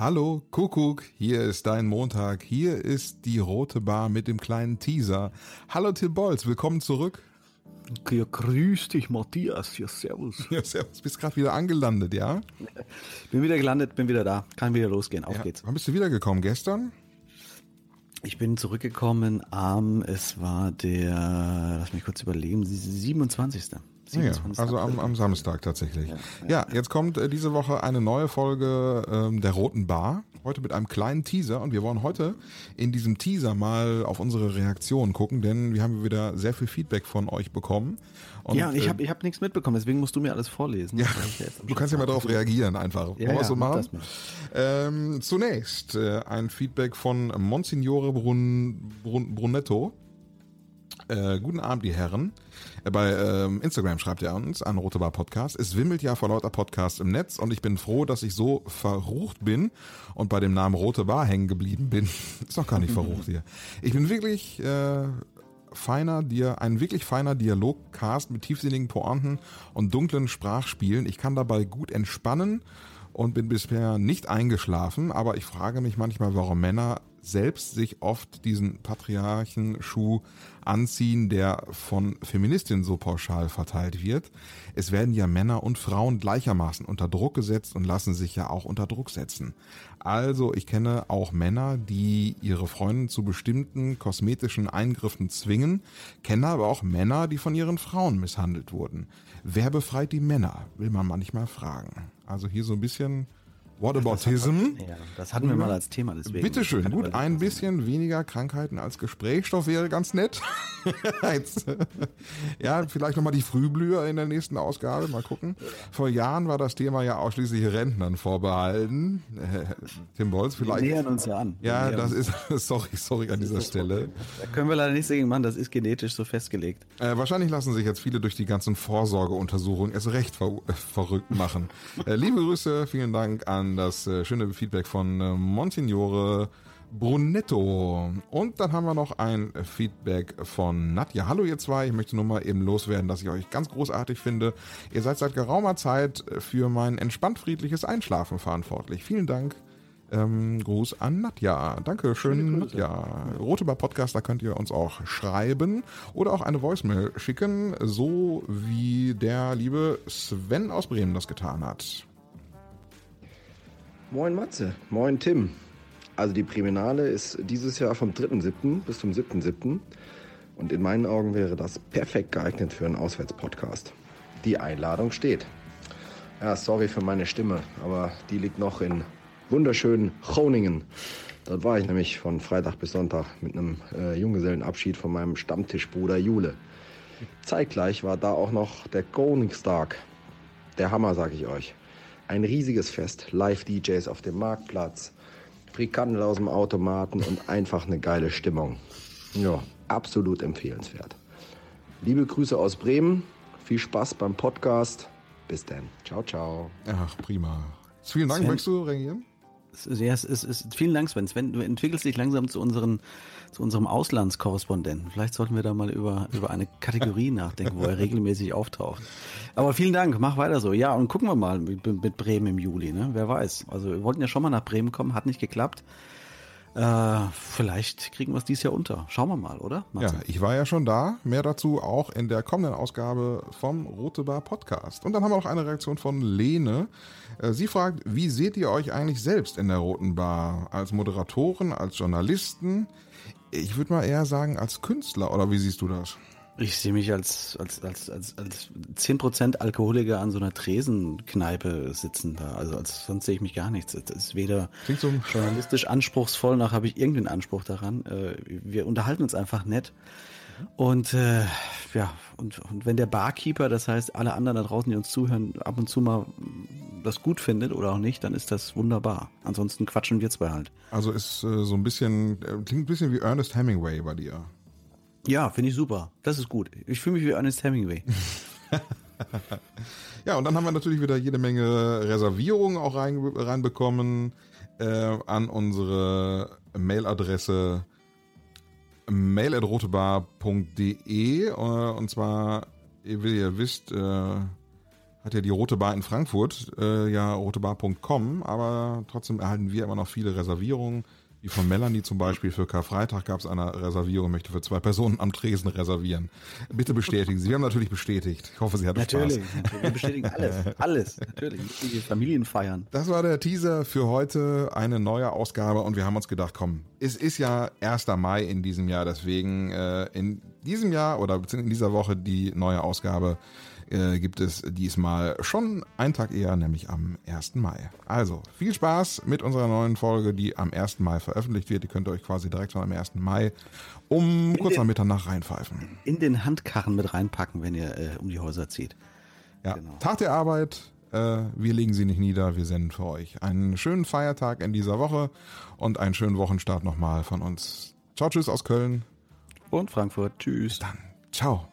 Hallo, Kuckuck, hier ist dein Montag. Hier ist die rote Bar mit dem kleinen Teaser. Hallo Tim Bolz, willkommen zurück. Ja, grüß dich, Matthias. Ja, servus. Ja, servus. Bist gerade wieder angelandet, ja? Bin wieder gelandet, bin wieder da. Kann wieder losgehen. Auf ja. geht's. Wann bist du wiedergekommen? Gestern? Ich bin zurückgekommen am, es war der, lass mich kurz überlegen, 27. Ja, also am, am Samstag tatsächlich. Ja, ja. ja jetzt kommt äh, diese Woche eine neue Folge ähm, der Roten Bar. Heute mit einem kleinen Teaser und wir wollen heute in diesem Teaser mal auf unsere Reaktion gucken, denn wir haben wieder sehr viel Feedback von euch bekommen. Und, ja, und ich habe ich hab nichts mitbekommen, deswegen musst du mir alles vorlesen. Ja, du kannst ja mal darauf reagieren einfach. Ja, ja, so machen? Ähm, zunächst äh, ein Feedback von Monsignore Brun, Brun, Brunetto. Äh, guten Abend, die Herren. Äh, bei ähm, Instagram schreibt er uns an Rote Bar Podcast. Es wimmelt ja vor lauter Podcasts im Netz und ich bin froh, dass ich so verrucht bin und bei dem Namen Rote Bar hängen geblieben bin. Ist doch gar nicht verrucht hier. Ich bin wirklich äh, feiner dir ein wirklich feiner Dialogcast mit tiefsinnigen Pointen und dunklen Sprachspielen. Ich kann dabei gut entspannen und bin bisher nicht eingeschlafen, aber ich frage mich manchmal, warum Männer selbst sich oft diesen Patriarchenschuh anziehen, der von Feministinnen so pauschal verteilt wird. Es werden ja Männer und Frauen gleichermaßen unter Druck gesetzt und lassen sich ja auch unter Druck setzen. Also ich kenne auch Männer, die ihre Freundin zu bestimmten kosmetischen Eingriffen zwingen, kenne aber auch Männer, die von ihren Frauen misshandelt wurden. Wer befreit die Männer, will man manchmal fragen. Also hier so ein bisschen Whataboutism. Ja, das hatten wir mal als Thema. Deswegen Bitteschön, gut, ein bisschen weniger Krankheiten als Gesprächsstoff wäre ganz nett. Jetzt, ja, vielleicht nochmal die Frühblüher in der nächsten Ausgabe, mal gucken. Vor Jahren war das Thema ja ausschließlich Rentnern vorbehalten. Äh, Tim Bolz vielleicht. Wir nähern uns ja an. Ja, das ist, sorry, sorry an dieser Stelle. Da können wir leider nichts dagegen machen, das ist genetisch so festgelegt. Äh, wahrscheinlich lassen sich jetzt viele durch die ganzen Vorsorgeuntersuchungen es recht ver verrückt machen. Äh, liebe Grüße, vielen Dank an das äh, schöne Feedback von äh, Monsignore Brunetto. Und dann haben wir noch ein Feedback von Nadja. Hallo ihr zwei, ich möchte nur mal eben loswerden, dass ich euch ganz großartig finde. Ihr seid seit geraumer Zeit für mein entspannt friedliches Einschlafen verantwortlich. Vielen Dank. Ähm, Gruß an Nadja. Dankeschön, Nadja. Rote Bar Podcast, da könnt ihr uns auch schreiben oder auch eine Voicemail schicken, so wie der liebe Sven aus Bremen das getan hat. Moin Matze, moin Tim. Also die Priminale ist dieses Jahr vom 3.7. bis zum 7.7. Und in meinen Augen wäre das perfekt geeignet für einen Auswärtspodcast. Die Einladung steht. Ja, sorry für meine Stimme, aber die liegt noch in wunderschönen Groningen. Dort war ich nämlich von Freitag bis Sonntag mit einem äh, Junggesellenabschied von meinem Stammtischbruder Jule. Zeitgleich war da auch noch der Koningstag. Der Hammer, sag ich euch. Ein riesiges Fest, Live-DJs auf dem Marktplatz, Frikandel aus dem Automaten und einfach eine geile Stimmung. Ja, absolut empfehlenswert. Liebe Grüße aus Bremen, viel Spaß beim Podcast. Bis dann. Ciao, ciao. Ach, prima. Vielen Dank. Sven, Möchtest du reagieren? Ja, es ist, es ist, vielen Dank, Sven. Sven, du entwickelst dich langsam zu unseren, zu unserem Auslandskorrespondenten. Vielleicht sollten wir da mal über, über eine Kategorie nachdenken, wo er regelmäßig auftaucht. Aber vielen Dank, mach weiter so. Ja, und gucken wir mal mit, mit Bremen im Juli, ne? Wer weiß. Also wir wollten ja schon mal nach Bremen kommen, hat nicht geklappt. Äh, vielleicht kriegen wir es dieses Jahr unter. Schauen wir mal, oder? Martin? Ja, ich war ja schon da. Mehr dazu auch in der kommenden Ausgabe vom Rote Bar Podcast. Und dann haben wir noch eine Reaktion von Lene. Äh, sie fragt, wie seht ihr euch eigentlich selbst in der Roten Bar? Als Moderatoren, als Journalisten? Ich würde mal eher sagen als Künstler, oder wie siehst du das? Ich sehe mich als, als, als, als, als 10% Alkoholiker an so einer Tresenkneipe sitzen da. Also als, sonst sehe ich mich gar nichts. Das ist weder so journalistisch anspruchsvoll, noch habe ich irgendeinen Anspruch daran. Äh, wir unterhalten uns einfach nett. Und äh, ja, und, und wenn der Barkeeper, das heißt alle anderen da draußen, die uns zuhören, ab und zu mal das gut findet oder auch nicht, dann ist das wunderbar. Ansonsten quatschen wir zwei halt. Also ist äh, so ein bisschen, äh, klingt ein bisschen wie Ernest Hemingway bei dir. Ja, finde ich super. Das ist gut. Ich fühle mich wie Ernest Hemingway. ja, und dann haben wir natürlich wieder jede Menge Reservierungen auch rein, reinbekommen äh, an unsere Mailadresse mail.rotebar.de äh, und zwar, wie ihr wisst, äh, hat ja die Rote Bar in Frankfurt, äh, ja rotebar.com, aber trotzdem erhalten wir immer noch viele Reservierungen. Wie von Melanie zum Beispiel für Karfreitag gab es eine Reservierung, möchte für zwei Personen am Tresen reservieren. Bitte bestätigen Sie. Wir haben natürlich bestätigt. Ich hoffe, Sie hatten natürlich, Spaß. Natürlich, wir bestätigen alles. Alles, natürlich. Die Familien feiern. Das war der Teaser für heute, eine neue Ausgabe und wir haben uns gedacht, komm, es ist ja 1. Mai in diesem Jahr, deswegen äh, in diesem Jahr oder in dieser Woche die neue Ausgabe äh, gibt es diesmal schon einen Tag eher, nämlich am 1. Mai. Also viel Spaß mit unserer neuen Folge, die am 1. Mai veröffentlicht wird. Die könnt ihr euch quasi direkt von am 1. Mai um in kurz den, nach Mitternacht reinpfeifen. In den Handkarren mit reinpacken, wenn ihr äh, um die Häuser zieht. Ja, genau. Tag der Arbeit. Äh, wir legen sie nicht nieder, wir senden für euch einen schönen Feiertag in dieser Woche und einen schönen Wochenstart nochmal von uns. Ciao, tschüss aus Köln. Und Frankfurt. Tschüss. Bis dann. Ciao.